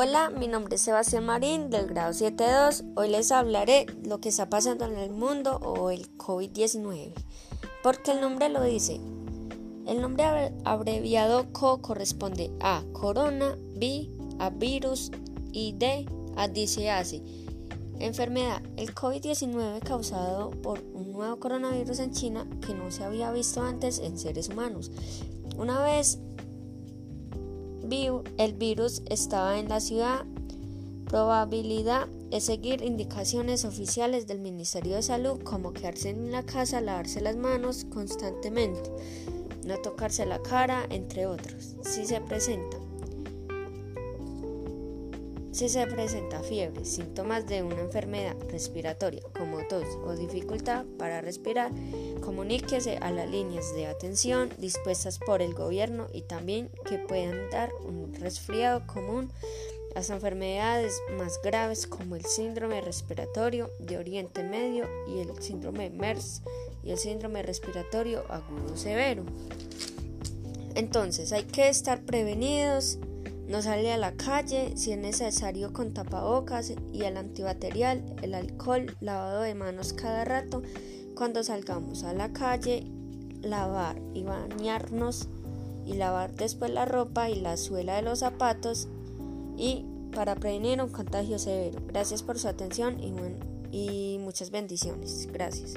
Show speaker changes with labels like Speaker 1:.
Speaker 1: Hola, mi nombre es Sebastián Marín del grado 7.2. Hoy les hablaré lo que está pasando en el mundo o el COVID-19. Porque el nombre lo dice. El nombre abreviado CO corresponde a corona, B a virus y D a disease. Enfermedad. El COVID-19 causado por un nuevo coronavirus en China que no se había visto antes en seres humanos. Una vez el virus estaba en la ciudad, probabilidad es seguir indicaciones oficiales del Ministerio de Salud como quedarse en la casa, lavarse las manos constantemente, no tocarse la cara, entre otros. Si se presenta si se presenta fiebre, síntomas de una enfermedad respiratoria como tos o dificultad para respirar, comuníquese a las líneas de atención dispuestas por el gobierno y también que puedan dar un resfriado común las enfermedades más graves como el síndrome respiratorio de Oriente Medio y el síndrome MERS y el síndrome respiratorio agudo severo. Entonces hay que estar prevenidos no sale a la calle si es necesario con tapabocas y el antibacterial, el alcohol, lavado de manos cada rato. Cuando salgamos a la calle, lavar y bañarnos y lavar después la ropa y la suela de los zapatos y para prevenir un contagio severo. Gracias por su atención y, y muchas bendiciones. Gracias.